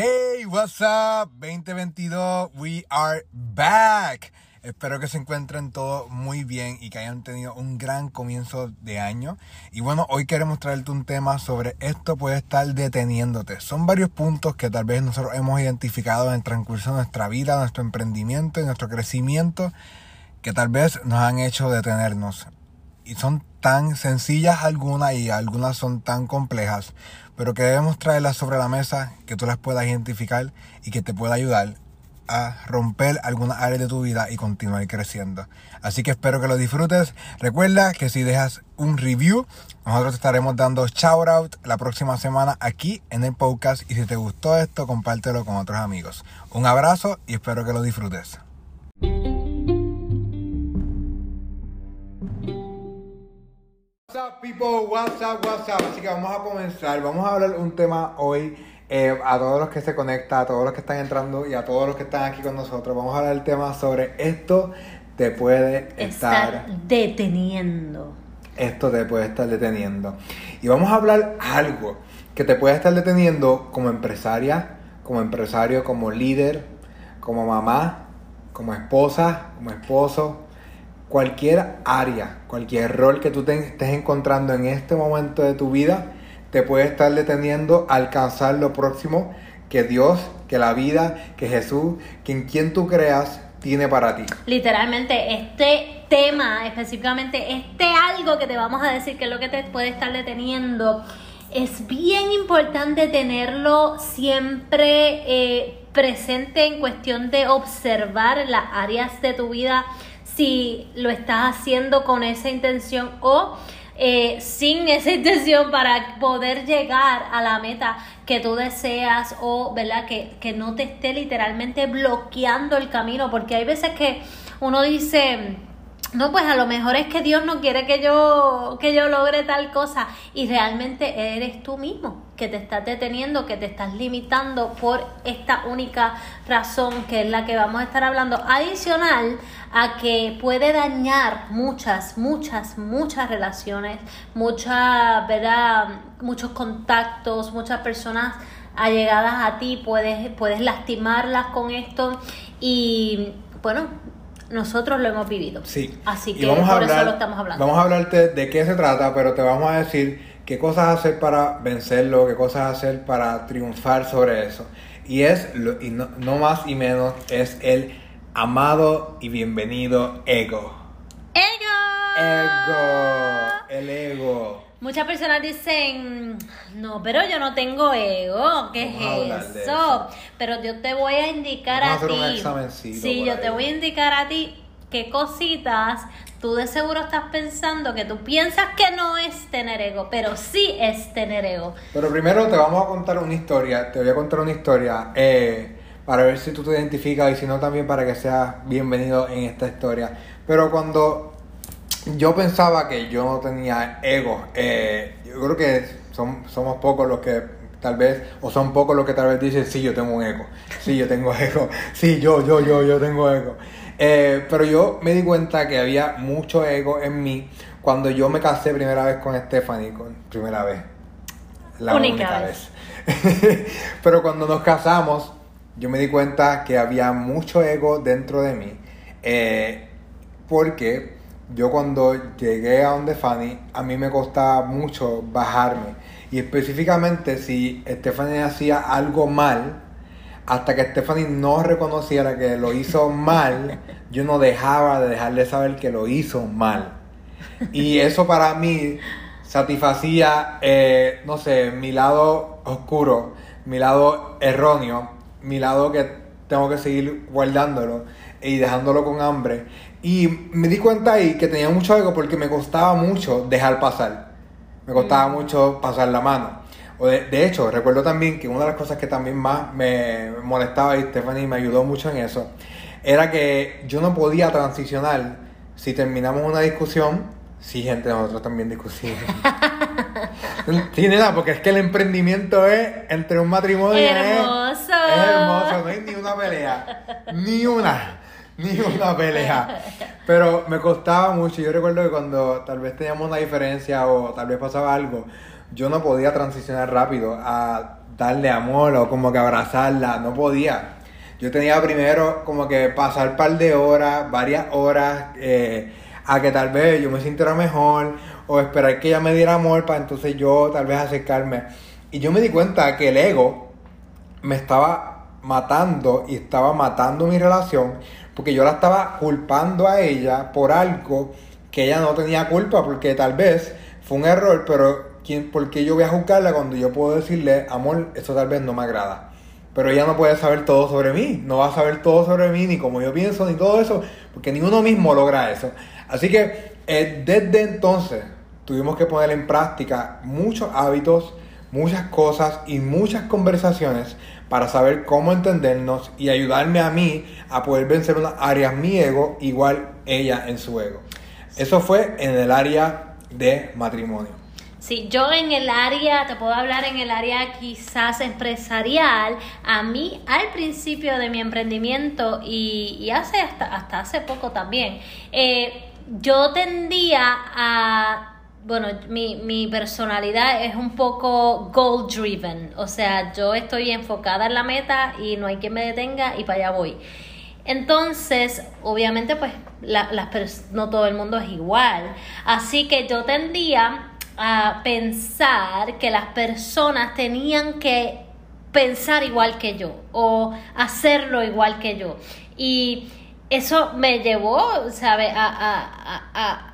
Hey, what's up? 2022, we are back. Espero que se encuentren todos muy bien y que hayan tenido un gran comienzo de año. Y bueno, hoy queremos traerte un tema sobre esto puede estar deteniéndote. Son varios puntos que tal vez nosotros hemos identificado en el transcurso de nuestra vida, nuestro emprendimiento y nuestro crecimiento que tal vez nos han hecho detenernos. Y son tan sencillas algunas y algunas son tan complejas, pero que debemos traerlas sobre la mesa, que tú las puedas identificar y que te pueda ayudar a romper algunas áreas de tu vida y continuar creciendo. Así que espero que lo disfrutes. Recuerda que si dejas un review, nosotros te estaremos dando shout out la próxima semana aquí en el podcast. Y si te gustó esto, compártelo con otros amigos. Un abrazo y espero que lo disfrutes. Up, people? What's up, what's up? Así que vamos a comenzar. Vamos a hablar un tema hoy eh, a todos los que se conectan, a todos los que están entrando y a todos los que están aquí con nosotros. Vamos a hablar el tema sobre esto te puede estar, estar deteniendo. Esto te puede estar deteniendo. Y vamos a hablar algo que te puede estar deteniendo como empresaria, como empresario, como líder, como mamá, como esposa, como esposo, cualquier área, cualquier rol que tú te estés encontrando en este momento de tu vida, te puede estar deteniendo a alcanzar lo próximo que Dios, que la vida, que Jesús, que en quien tú creas, tiene para ti. Literalmente, este tema, específicamente este algo que te vamos a decir que es lo que te puede estar deteniendo, es bien importante tenerlo siempre eh, presente en cuestión de observar las áreas de tu vida si lo estás haciendo con esa intención o eh, sin esa intención para poder llegar a la meta que tú deseas o verdad que, que no te esté literalmente bloqueando el camino porque hay veces que uno dice no, pues a lo mejor es que Dios no quiere que yo, que yo logre tal cosa y realmente eres tú mismo que te estás deteniendo, que te estás limitando por esta única razón que es la que vamos a estar hablando. Adicional a que puede dañar muchas, muchas, muchas relaciones, muchas, ¿verdad? muchos contactos, muchas personas allegadas a ti, puedes, puedes lastimarlas con esto y bueno, nosotros lo hemos vivido. Sí. Así que vamos a por eso hablar- lo estamos hablando. Vamos a hablarte de qué se trata, pero te vamos a decir qué cosas hacer para vencerlo, qué cosas hacer para triunfar sobre eso. Y es, lo- y no, no más y menos, es el amado y bienvenido ego. ¡Ego! Ego. El ego. Muchas personas dicen, no, pero yo no tengo ego, ¿qué Vamos es eso? eso. Pero yo te voy a indicar Vamos a ti. sí, yo ahí. te voy a indicar a ti qué cositas tú de seguro estás pensando que tú piensas que no es tener ego, pero sí es tener ego. Pero primero te vamos a contar una historia, te voy a contar una historia eh, para ver si tú te identificas y si no también para que seas bienvenido en esta historia. Pero cuando yo pensaba que yo no tenía ego, eh, yo creo que son, somos pocos los que tal vez, o son pocos los que tal vez dicen, sí, yo tengo un ego, sí, yo tengo ego, sí, yo, yo, yo, yo tengo ego. Eh, pero yo me di cuenta que había mucho ego en mí cuando yo me casé primera vez con Stephanie, con, primera vez, la Única única, vez. vez. Pero cuando nos casamos, yo me di cuenta que había mucho ego dentro de mí. eh, porque yo cuando llegué a donde Fanny, a mí me costaba mucho bajarme. Y específicamente si Stephanie hacía algo mal, hasta que Stephanie no reconociera que lo hizo mal, yo no dejaba de dejarle saber que lo hizo mal. Y eso para mí satisfacía, eh, no sé, mi lado oscuro, mi lado erróneo, mi lado que tengo que seguir guardándolo y dejándolo con hambre. Y me di cuenta ahí que tenía mucho ego porque me costaba mucho dejar pasar. Me costaba mucho pasar la mano. O de, de hecho, recuerdo también que una de las cosas que también más me molestaba y Stephanie me ayudó mucho en eso, era que yo no podía transicionar si terminamos una discusión, si gente nosotros también discutimos. Sí, nada, porque es que el emprendimiento es entre un matrimonio. es- Hermoso. Es, hermoso, no hay ni una pelea. Ni una. Ni una pelea. Pero me costaba mucho. Yo recuerdo que cuando tal vez teníamos una diferencia o tal vez pasaba algo, yo no podía transicionar rápido a darle amor o como que abrazarla, no podía. Yo tenía primero como que pasar un par de horas, varias horas, eh, a que tal vez yo me sintiera mejor o esperar que ella me diera amor para entonces yo tal vez acercarme. Y yo me di cuenta que el ego me estaba matando y estaba matando mi relación porque yo la estaba culpando a ella por algo que ella no tenía culpa porque tal vez fue un error, pero ¿quién, ¿por qué yo voy a juzgarla cuando yo puedo decirle, amor, eso tal vez no me agrada? Pero ella no puede saber todo sobre mí, no va a saber todo sobre mí, ni cómo yo pienso, ni todo eso, porque ni mismo logra eso. Así que eh, desde entonces tuvimos que poner en práctica muchos hábitos, muchas cosas y muchas conversaciones para saber cómo entendernos y ayudarme a mí a poder vencer unas áreas mi ego igual ella en su ego. Eso fue en el área de matrimonio. Sí, yo en el área, te puedo hablar en el área quizás empresarial, a mí al principio de mi emprendimiento y, hace hasta, hasta hace poco también, eh, yo tendía a bueno, mi, mi, personalidad es un poco goal driven, o sea, yo estoy enfocada en la meta y no hay quien me detenga y para allá voy. Entonces, obviamente, pues no todo el mundo es igual, así que yo tendía a pensar que las personas tenían que pensar igual que yo o hacerlo igual que yo. Y eso me llevó, ¿sabe? A, a, a,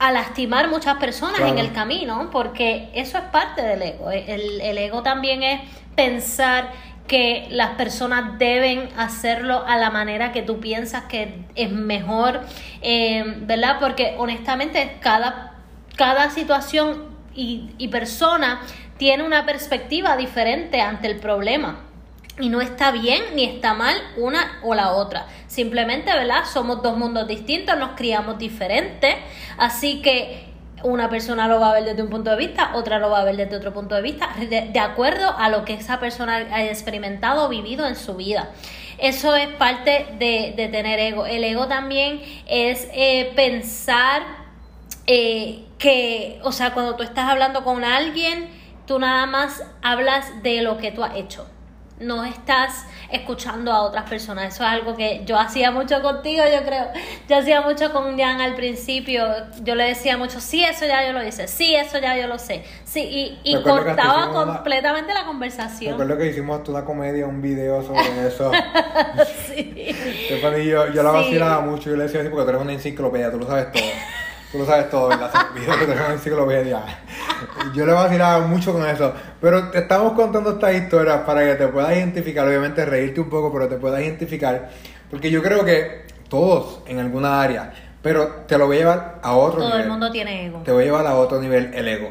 a lastimar muchas personas en el camino, porque eso es parte del ego. El, el, ego también es pensar que las personas deben hacerlo a la manera que tú piensas que es mejor, eh, ¿verdad? Porque honestamente cada, cada situación y, y persona tiene una perspectiva diferente ante el problema. Y no está bien ni está mal una o la otra. Simplemente, ¿verdad? Somos dos mundos distintos, nos criamos diferentes. Así que una persona lo va a ver desde un punto de vista, otra lo va a ver desde otro punto de vista, de, acuerdo a lo que esa persona ha experimentado o vivido en su vida. Eso es parte de, de tener ego. El ego también es eh, pensar eh, que, o sea, cuando tú estás hablando con alguien, tú nada más hablas de lo que tú has hecho no estás escuchando a otras personas. Eso es algo que yo hacía mucho contigo, yo creo. Yo hacía mucho con Jan al principio. Yo le decía mucho, sí, eso ya yo lo hice, sí, eso ya yo lo sé. Sí, y, cortaba completamente la conversación. Recuerdo que hicimos una comedia, un video sobre eso. sí. yo, yo la vacilaba mucho y yo le decía así porque tú eres una enciclopedia, tú lo sabes todo. Tú lo sabes todo, ¿verdad? Video que tenemos en enciclopedia. Yo le vacilaba mucho con eso. Pero te estamos contando estas historias para que te puedas identificar. Obviamente reírte un poco, pero te puedas identificar. Porque yo creo que todos en alguna área. Pero te lo voy a llevar a otro nivel. Todo el mundo tiene ego. Te voy a llevar a otro nivel, el ego.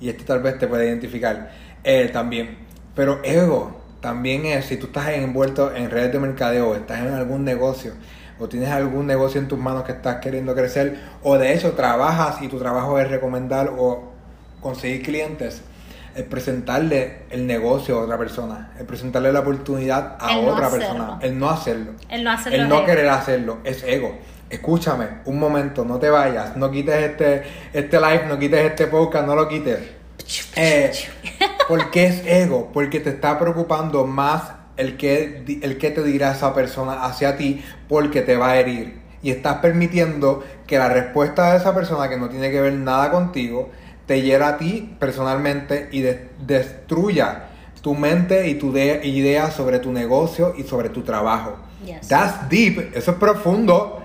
Y este tal vez te puede identificar eh, también. Pero ego también es si tú estás envuelto en redes de mercadeo, estás en algún negocio o tienes algún negocio en tus manos que estás queriendo crecer, o de hecho trabajas y tu trabajo es recomendar o conseguir clientes, es presentarle el negocio a otra persona, es presentarle la oportunidad a otra persona, el no hacerlo, el no, hacerlo el no querer hacerlo, es ego. Escúchame, un momento, no te vayas, no quites este, este live, no quites este podcast, no lo quites. Eh, ¿Por qué es ego? Porque te está preocupando más el que, el que te dirá esa persona hacia ti porque te va a herir. Y estás permitiendo que la respuesta de esa persona que no tiene que ver nada contigo te hiera a ti personalmente y destruya tu mente y tu idea sobre tu negocio y sobre tu trabajo. That's deep, eso es profundo.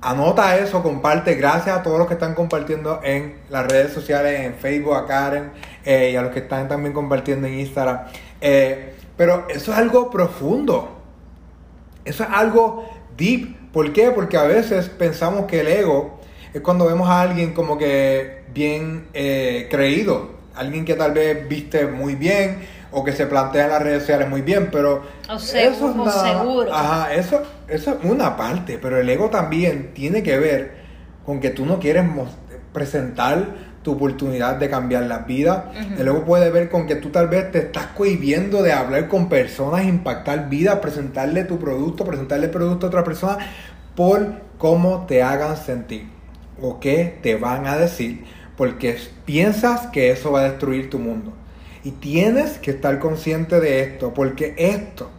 Anota eso, comparte. Gracias a todos los que están compartiendo en las redes sociales, en Facebook, a Karen eh, y a los que están también compartiendo en Instagram. Eh, pero eso es algo profundo. Eso es algo deep. ¿Por qué? Porque a veces pensamos que el ego es cuando vemos a alguien como que bien eh, creído. Alguien que tal vez viste muy bien o que se plantea en las redes sociales muy bien, pero eso es seguro. Ajá, eso, eso es una parte, pero el ego también tiene que ver con que tú no quieres presentar tu oportunidad de cambiar la vida. Y luego puede ver con que tú tal vez te estás cohibiendo de hablar con personas, impactar vida, presentarle tu producto, presentarle el producto a otra persona por cómo te hagan sentir o qué te van a decir, porque piensas que eso va a destruir tu mundo. Y tienes que estar consciente de esto, porque esto,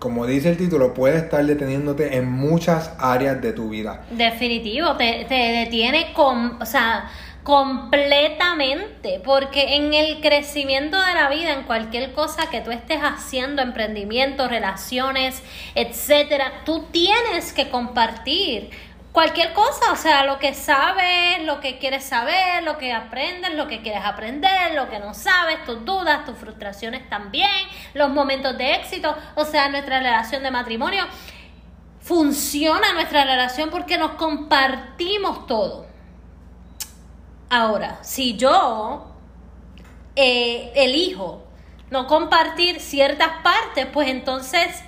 como dice el título, puede estar deteniéndote en muchas áreas de tu vida. Definitivo, te, te detiene con, o sea, completamente, porque en el crecimiento de la vida, en cualquier cosa que tú estés haciendo, emprendimiento, relaciones, etcétera, tú tienes que compartir cualquier cosa, o sea, lo que sabes, lo que quieres saber, lo que aprendes, lo que quieres aprender, lo que no sabes, tus dudas, tus frustraciones también, los momentos de éxito, o sea, nuestra relación de matrimonio. Funciona nuestra relación porque nos compartimos todo. Ahora, si yo eh, elijo no compartir ciertas partes, pues entonces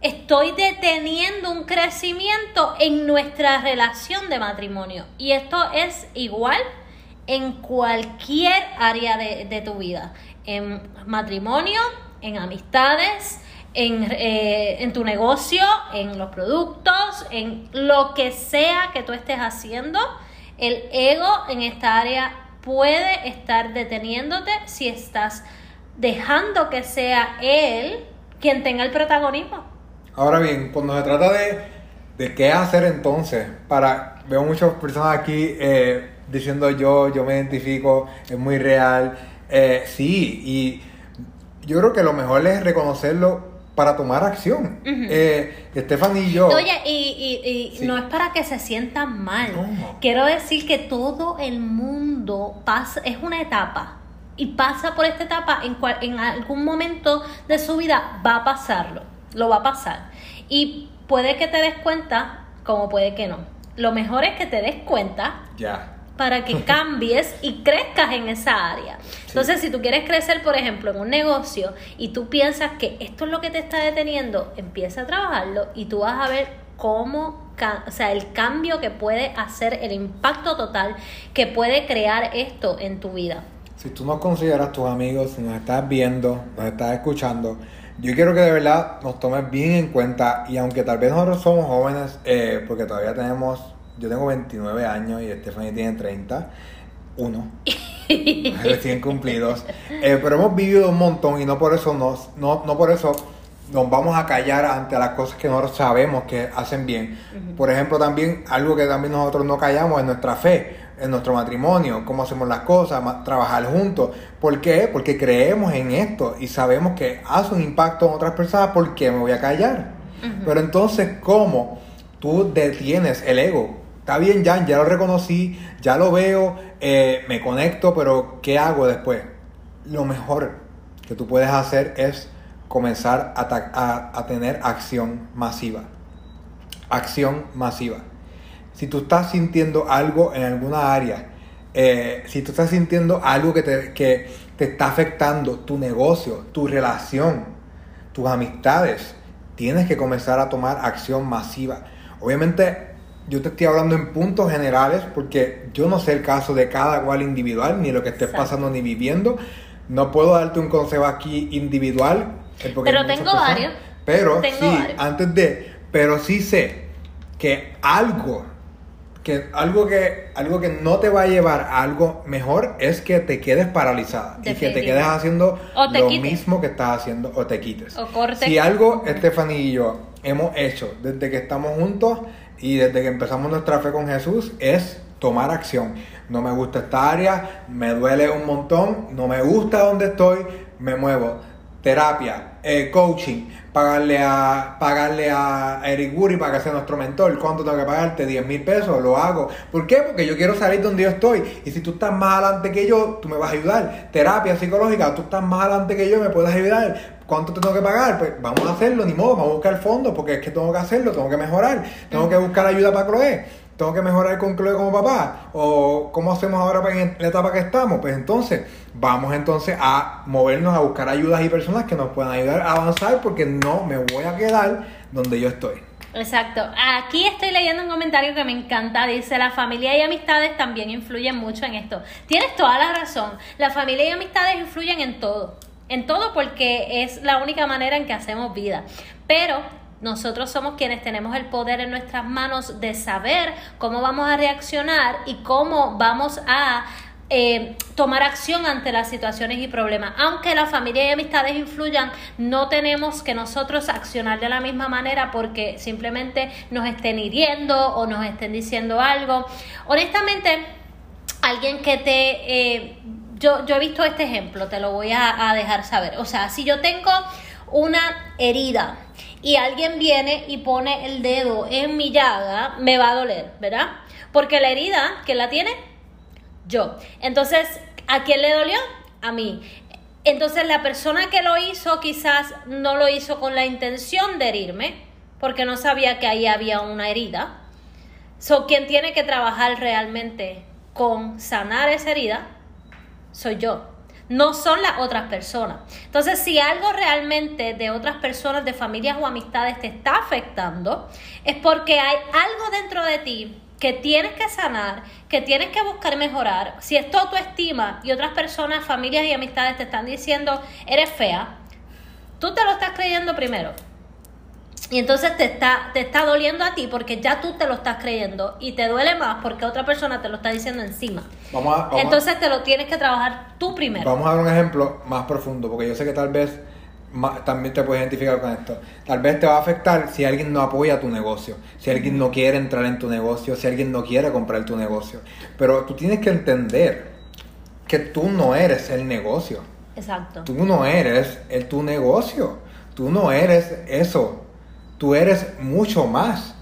estoy deteniendo un crecimiento en nuestra relación de matrimonio. Y esto es igual en cualquier área de, tu vida. En matrimonio, en amistades, en, eh, en, tu negocio, en los productos, en lo que sea que tú estés haciendo. El ego en esta área puede estar deteniéndote si estás dejando que sea él quien tenga el protagonismo. Ahora bien, cuando se trata de, de qué hacer entonces, para veo muchas personas aquí eh, diciendo yo, yo me identifico, es muy real. Eh, sí, y yo creo que lo mejor es reconocerlo para tomar acción. eh, Estefan y yo. Oye, y, y, y no es para que se sientan mal. Quiero decir que todo el mundo pasa, es una etapa. Y pasa por esta etapa, en, cual, en algún momento de su vida va a pasarlo lo va a pasar. Y puede que te des cuenta, como puede que no. Lo mejor es que te des cuenta. Ya. Para que cambies y crezcas en esa área. Entonces, si tú quieres crecer, por ejemplo, en un negocio y tú piensas que esto es lo que te está deteniendo, empieza a trabajarlo y tú vas a ver cómo, o sea, el cambio que puede hacer, el impacto total que puede crear esto en tu vida. Si tú no consideras tus amigos, si nos estás viendo, nos estás escuchando, yo quiero que de verdad nos tomes bien en cuenta y aunque tal vez nosotros somos jóvenes, eh, porque todavía tenemos, yo tengo 29 años y Stephanie tiene 30, uno, recién cumplidos, eh, pero hemos vivido un montón y no por eso nos, no, no por eso nos vamos a callar ante las cosas que nosotros sabemos que hacen bien. Por ejemplo, también algo que también nosotros no callamos es nuestra fe en nuestro matrimonio, cómo hacemos las cosas, trabajar juntos. ¿Por qué? Porque creemos en esto y sabemos que hace un impacto en otras personas, ¿por qué me voy a callar? Pero entonces, ¿cómo tú detienes el ego? Está bien, Jan, ya lo reconocí, ya lo veo, eh, me conecto, pero ¿qué hago después? Lo mejor que tú puedes hacer es comenzar a, a tener acción masiva. Acción masiva si tú estás sintiendo algo en alguna área, eh, si tú estás sintiendo algo que te, que te está afectando tu negocio, tu relación, tus amistades, tienes que comenzar a tomar acción masiva. Obviamente, yo te estoy hablando en puntos generales porque yo no sé el caso de cada cual individual, ni lo que estés pasando ni viviendo. No puedo darte un consejo aquí individual. Pero tengo varios. Pero sí, antes de, pero sí sé que algo que algo que algo que no te va a llevar a algo mejor es que te quedes paralizada y que te quedes haciendo lo mismo que estás haciendo o te quites. O. Si algo Stephanie y yo hemos hecho desde que estamos juntos y desde que empezamos nuestra fe con Jesús es tomar acción. No me gusta esta área, me duele un montón, no me gusta donde estoy, me muevo. Terapia, eh, coaching, pagarle a pagarle a Eric Guri para que sea nuestro mentor. ¿Cuánto tengo que pagarte? 10 mil pesos, lo hago. ¿Por qué? Porque yo quiero salir donde yo estoy. Y si tú estás más adelante que yo, tú me vas a ayudar. Terapia psicológica, tú estás más adelante que yo, me puedes ayudar. ¿Cuánto te tengo que pagar? Pues vamos a hacerlo, ni modo, vamos a buscar fondos, porque es que tengo que hacerlo, tengo que mejorar, tengo que buscar ayuda para Chloe tengo que mejorar con Chloe como papá, o cómo hacemos ahora en la etapa que estamos, pues entonces vamos entonces a movernos a buscar ayudas y personas que nos puedan ayudar a avanzar porque no me voy a quedar donde yo estoy. Exacto. Aquí estoy leyendo un comentario que me encanta. Dice, la familia y amistades también influyen mucho en esto. Tienes toda la razón. La familia y amistades influyen en todo. En todo porque es la única manera en que hacemos vida. Pero nosotros somos quienes tenemos el poder en nuestras manos de saber cómo vamos a reaccionar y cómo vamos a eh, tomar acción ante las situaciones y problemas. Aunque la familia y amistades influyan, no tenemos que nosotros accionar de la misma manera porque simplemente nos estén hiriendo o nos estén diciendo algo. Honestamente, alguien que te... Eh, yo, he visto este ejemplo, te lo voy a, a dejar saber. O sea, si yo tengo una herida y alguien viene y pone el dedo en mi llaga, me va a doler, ¿verdad? Porque la herida, ¿quién la tiene? Yo. Entonces, ¿a quién le dolió? A mí. Entonces, la persona que lo hizo quizás no lo hizo con la intención de herirme, porque no sabía que ahí había una herida. So, quien tiene que trabajar realmente con sanar esa herida soy yo no son las otras personas. Entonces, si algo realmente de otras personas, de familias o amistades te está afectando, es porque hay algo dentro de ti que tienes que sanar, que tienes que buscar mejorar. Si es tu autoestima y otras personas, familias y amistades te están diciendo, eres fea, tú te lo estás creyendo primero. Y entonces te está, te está doliendo a ti porque ya tú te lo estás creyendo y te duele más porque otra persona te lo está diciendo encima. entonces te lo tienes que trabajar tú primero. Vamos a dar un ejemplo más profundo porque yo sé que tal vez también te puedes identificar con esto. Tal vez te va a afectar si alguien no apoya tu negocio, si alguien no quiere entrar en tu negocio, si alguien no quiere comprar tu negocio. Pero tú tienes que entender que tú no eres el negocio. Exacto. Tú no eres el tu negocio. Tú no eres eso tú eres mucho más.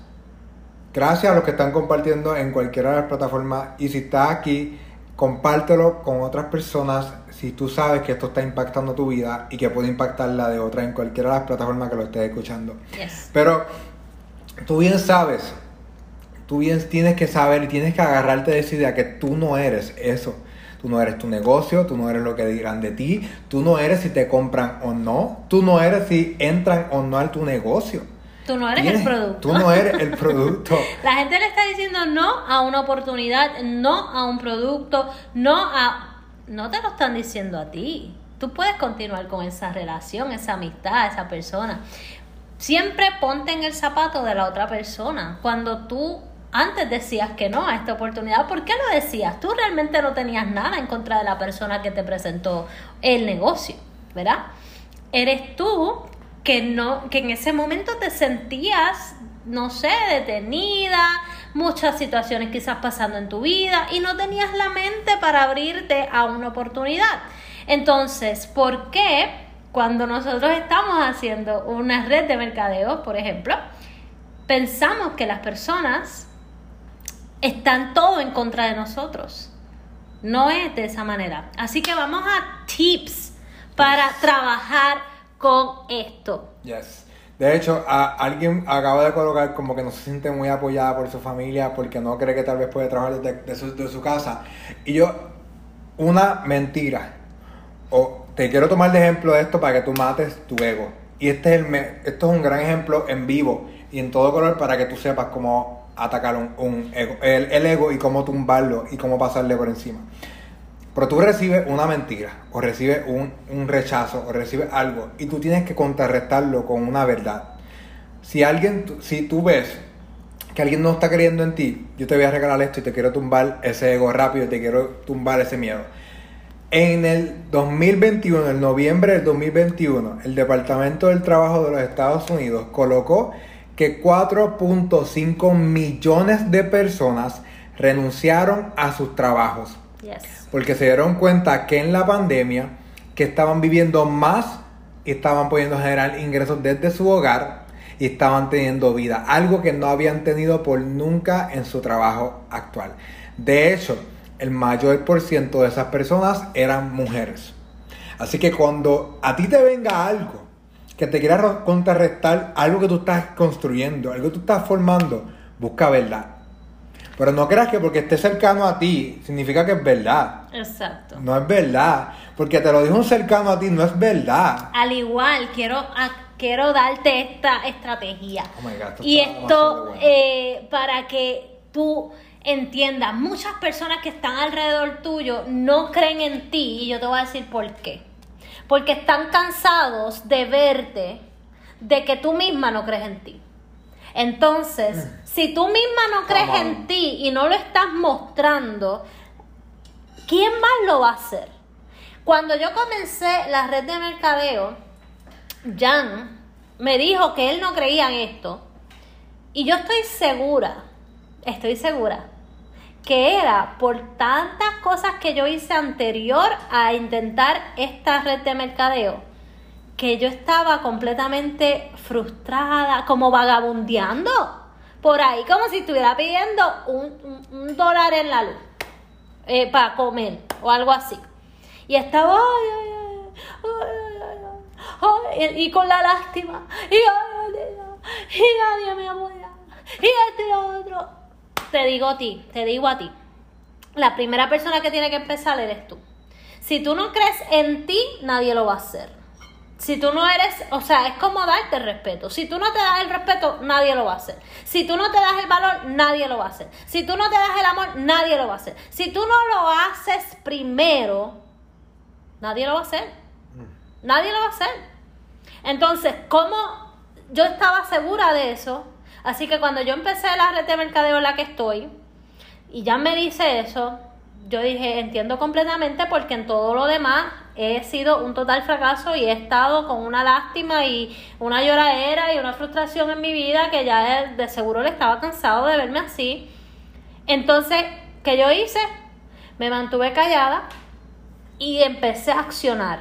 Gracias a los que están compartiendo en cualquiera de las plataformas. Y si estás aquí, compártelo con otras personas si tú sabes que esto está impactando tu vida y que puede impactar la de otra en cualquiera de las plataformas que lo estés escuchando. Pero tú bien sabes, tú bien tienes que saber y tienes que agarrarte de esa idea que tú no eres eso. Tú no eres tu negocio, tú no eres lo que dirán de ti, tú no eres si te compran o no, tú no eres si entran o no a tu negocio. Tú no eres el producto. Tú no eres el producto. La gente le está diciendo no a una oportunidad, no a un producto, no a... No te lo están diciendo a ti. Tú puedes continuar con esa relación, esa amistad, esa persona. Siempre ponte en el zapato de la otra persona. Cuando tú antes decías que no a esta oportunidad, ¿por qué lo decías? Tú realmente no tenías nada en contra de la persona que te presentó el negocio, ¿verdad? Eres tú que no, que en ese momento te sentías, no sé, detenida, muchas situaciones quizás pasando en tu vida y no tenías la mente para abrirte a una oportunidad. Entonces, ¿por qué cuando nosotros estamos haciendo una red de mercadeo, por ejemplo, pensamos que las personas están todo en contra de nosotros? No es de esa manera. Así que vamos a tips para trabajar con esto. Yes. De hecho, alguien acaba de colocar como que no se siente muy apoyada por su familia porque no cree que tal vez puede trabajar desde de su, casa. Y yo, una mentira. O te quiero tomar de ejemplo de esto para que tú mates tu ego. Y este es el, esto es un gran ejemplo en vivo y en todo color para que tú sepas cómo atacar un, ego, el ego y cómo tumbarlo y cómo pasarle por encima. Pero tú recibes una mentira, o recibes un, rechazo, o recibes algo, y tú tienes que contrarrestarlo con una verdad. Si alguien, si tú ves que alguien no está creyendo en ti, yo te voy a regalar esto y te quiero tumbar ese ego rápido, te quiero tumbar ese miedo. En el 2021, en noviembre del 2021, el Departamento del Trabajo de los Estados Unidos colocó que 4.5 millones de personas renunciaron a sus trabajos. Porque se dieron cuenta que en la pandemia, que estaban viviendo más estaban pudiendo generar ingresos desde su hogar y estaban teniendo vida, algo que no habían tenido por nunca en su trabajo actual. De hecho, el mayor por ciento de esas personas eran mujeres. Así que cuando a ti te venga algo que te quiera contrarrestar algo que tú estás construyendo, algo que tú estás formando, busca verdad. Pero no creas que porque esté cercano a ti significa que es verdad. Exacto. No es verdad. Porque te lo dijo un cercano a ti, no es verdad. Al igual, quiero, quiero darte esta estrategia. Oh y esto eh, para que tú entiendas, muchas personas que están alrededor tuyo no creen en ti y yo te voy a decir por qué. Porque están cansados de verte, de que tú misma no crees en ti. Entonces, si tú misma no crees en ti y no lo estás mostrando, ¿quién más lo va a hacer? Cuando yo comencé la red de mercadeo, Jan me dijo que él no creía en esto. Y yo estoy segura, estoy segura, que era por tantas cosas que yo hice anterior a intentar esta red de mercadeo, que yo estaba completamente frustrada, como vagabundeando por ahí, como si estuviera pidiendo un, dólar en la luz eh, para comer o algo así. Y estaba, y con la lástima, y, y nadie me apoya, y este otro. Te digo a ti, te digo a ti, la primera persona que tiene que empezar eres tú. Si tú no crees en ti, nadie lo va a hacer. Si tú no eres, o sea, es como darte respeto. Si tú no te das el respeto, nadie lo va a hacer. Si tú no te das el valor, nadie lo va a hacer. Si tú no te das el amor, nadie lo va a hacer. Si tú no lo haces primero, nadie lo va a hacer. Mm. Nadie lo va a hacer. Entonces, ¿cómo yo estaba segura de eso? Así que cuando yo empecé la red de mercadeo en la que estoy, y ya me dice eso, yo dije, entiendo completamente porque en todo lo demás he sido un total fracaso y he estado con una lástima y una lloradera y una frustración en mi vida que ya de seguro le estaba cansado de verme así. Entonces, ¿qué yo hice? Me mantuve callada y empecé a accionar.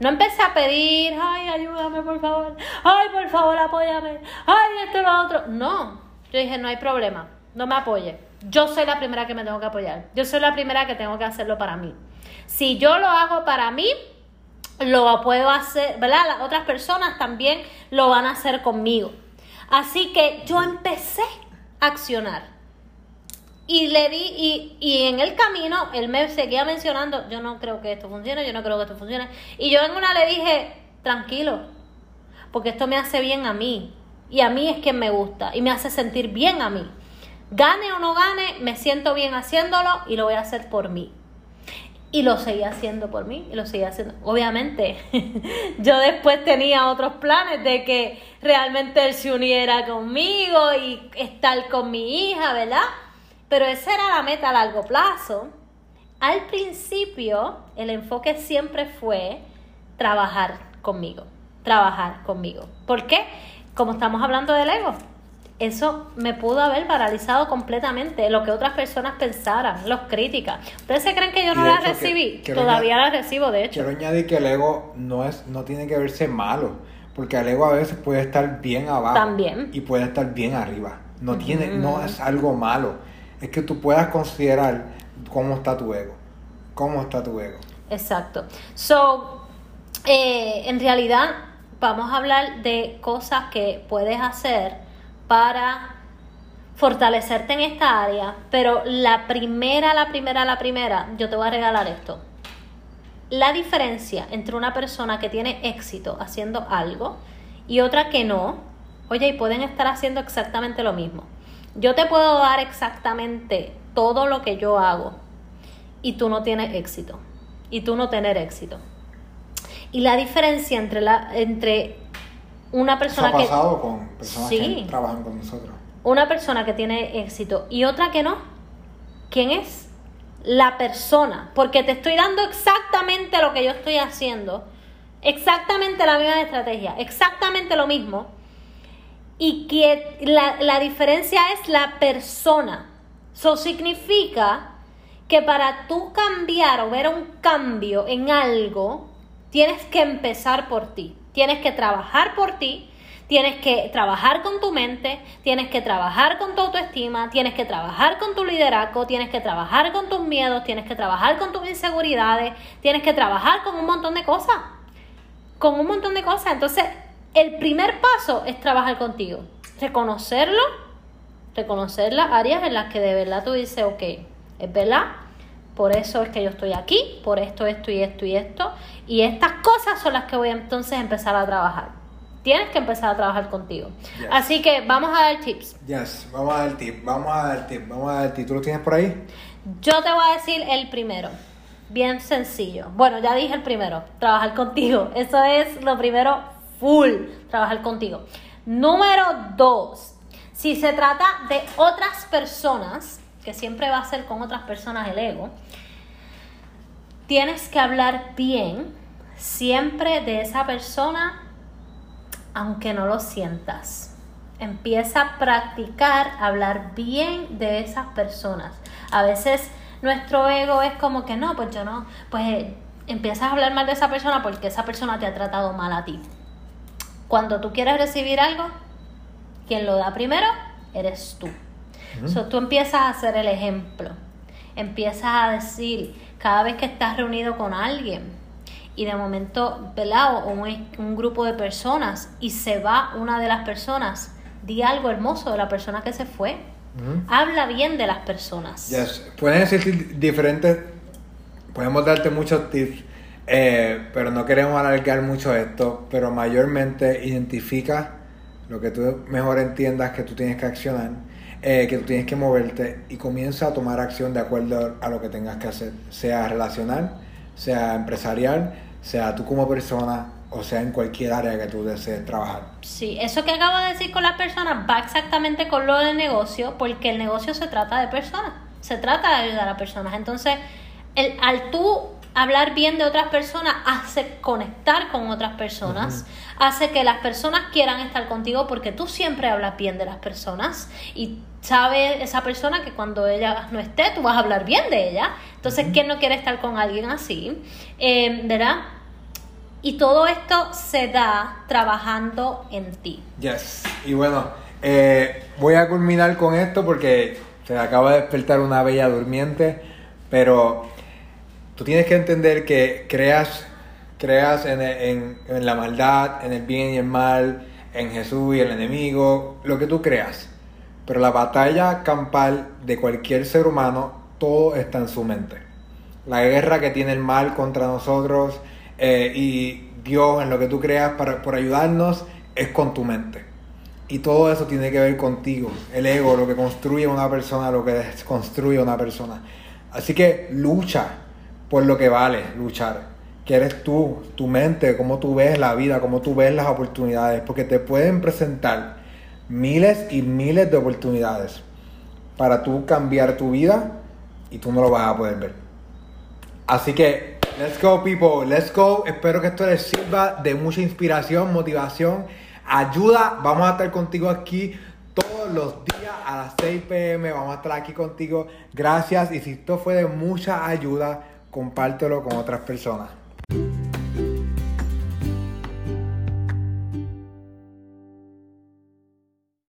No empecé a pedir, ay, ayúdame por favor, ay, por favor, apóyame, ay, esto y lo otro. No, yo dije, no hay problema, no me apoye. Yo soy la primera que me tengo que apoyar. Yo soy la primera que tengo que hacerlo para mí. Si yo lo hago para mí, lo puedo hacer, ¿verdad? Las otras personas también lo van a hacer conmigo. Así que yo empecé a accionar. Y le di, y, y en el camino, él me seguía mencionando, yo no creo que esto funcione, yo no creo que esto funcione. Y yo en una le dije, tranquilo, porque esto me hace bien a mí. Y a mí es quien me gusta y me hace sentir bien a mí. Gane o no gane, me siento bien haciéndolo y lo voy a hacer por mí. Y lo seguía haciendo por mí y lo seguía haciendo. Obviamente, yo después tenía otros planes de que realmente él se uniera conmigo y estar con mi hija, ¿verdad? Pero esa era la meta a largo plazo. Al principio, el enfoque siempre fue trabajar conmigo, trabajar conmigo. ¿Por qué? Como estamos hablando del ego, eso me pudo haber paralizado completamente lo que otras personas pensaran, los críticas. ¿Ustedes se creen que yo no las recibí? Todavía las recibo, de hecho. Quiero añadir que el ego no es no tiene que verse malo, porque el ego a veces puede estar bien abajo También. y puede estar bien arriba. No tiene no es algo malo es que tú puedas considerar cómo está tu ego. ¿Cómo está tu ego? Exacto. So, eh, en realidad, vamos a hablar de cosas que puedes hacer para fortalecerte en esta área, pero la primera, la primera, la primera, yo te voy a regalar esto. La diferencia entre una persona que tiene éxito haciendo algo y otra que no, oye, y pueden estar haciendo exactamente lo mismo. Yo te puedo dar exactamente todo lo que yo hago y tú no tienes éxito y tú no tener éxito. Y la diferencia entre la entre una persona Eso ha pasado con personas que trabajan con nosotros. Una persona que tiene éxito y otra que no. ¿Quién es? La persona, porque te estoy dando exactamente lo que yo estoy haciendo, exactamente la misma estrategia, exactamente lo mismo y que la, diferencia es la persona. Eso significa que para tú cambiar o ver un cambio en algo, tienes que empezar por ti. Tienes que trabajar por ti, tienes que trabajar con tu mente, tienes que trabajar con tu autoestima, tienes que trabajar con tu liderazgo, tienes que trabajar con tus miedos, tienes que trabajar con tus inseguridades, tienes que trabajar con un montón de cosas. Con un montón de cosas. Entonces, el primer paso es trabajar contigo, reconocerlo, reconocer las áreas en las que de verdad tú dices, ok, es verdad, por eso es que yo estoy aquí, por esto, esto y esto y esto, y estas cosas son las que voy a entonces empezar a trabajar. Tienes que empezar a trabajar contigo. Así que vamos a dar tips. Yes, vamos a dar tips, vamos a dar tips, vamos a dar tips. ¿Tú lo tienes por ahí? Yo te voy a decir el primero. Bien sencillo. Bueno, ya dije el primero, trabajar contigo. Eso es lo primero full trabajar contigo. Número dos, si se trata de otras personas, que siempre va a ser con otras personas el ego, tienes que hablar bien siempre de esa persona, aunque no lo sientas. Empieza a practicar hablar bien de esas personas. A veces nuestro ego es como que no, pues yo no, pues empiezas a hablar mal de esa persona porque esa persona te ha tratado mal a ti. Cuando tú quieres recibir algo, quien lo da primero eres tú. So, tú empiezas a hacer el ejemplo. Empiezas a decir, cada vez que estás reunido con alguien y de momento, ¿verdad? O un, un grupo de personas y se va una de las personas, di algo hermoso de la persona que se fue. Habla bien de las personas. Yes. Pueden existir diferentes, podemos darte muchos tips, eh, pero no queremos alargar mucho esto, pero mayormente identifica lo que tú mejor entiendas que tú tienes que accionar, eh, que tú tienes que moverte y comienza a tomar acción de acuerdo a lo que tengas que hacer, sea relacional, sea empresarial, sea tú como persona o sea en cualquier área que tú desees trabajar. Sí, eso que acabo de decir con las personas va exactamente con lo del negocio, porque el negocio se trata de personas, se trata de ayudar a personas. Entonces, el, al tú hablar bien de otras personas hace conectar con otras personas, hace que las personas quieran estar contigo porque tú siempre hablas bien de las personas y sabe esa persona que cuando ella no esté tú vas a hablar bien de ella. Entonces, ¿quién no quiere estar con alguien así? Eh, ¿Verdad? Y todo esto se da trabajando en ti. Yes. Y bueno, eh, voy a culminar con esto porque se acaba de despertar una bella durmiente, pero tú tienes que entender que creas, creas en, en, en la maldad, en el bien y el mal, en Jesús y el enemigo, lo que tú creas. Pero la batalla campal de cualquier ser humano, todo está en su mente. La guerra que tiene el mal contra nosotros eh, y Dios en lo que tú creas para, por ayudarnos es con tu mente. Y todo eso tiene que ver contigo. El ego, lo que construye una persona, lo que desconstruye una persona. Así que lucha por lo que vale luchar. Que eres tú, tu mente, cómo tú ves la vida, cómo tú ves las oportunidades. Porque te pueden presentar miles y miles de oportunidades para tú cambiar tu vida y tú no lo vas a poder ver. Así que, let's go people, let's go. Espero que esto les sirva de mucha inspiración, motivación, ayuda. Vamos a estar contigo aquí todos los días a las 6 pm. Vamos a estar aquí contigo. Gracias y si esto fue de mucha ayuda, compártelo con otras personas.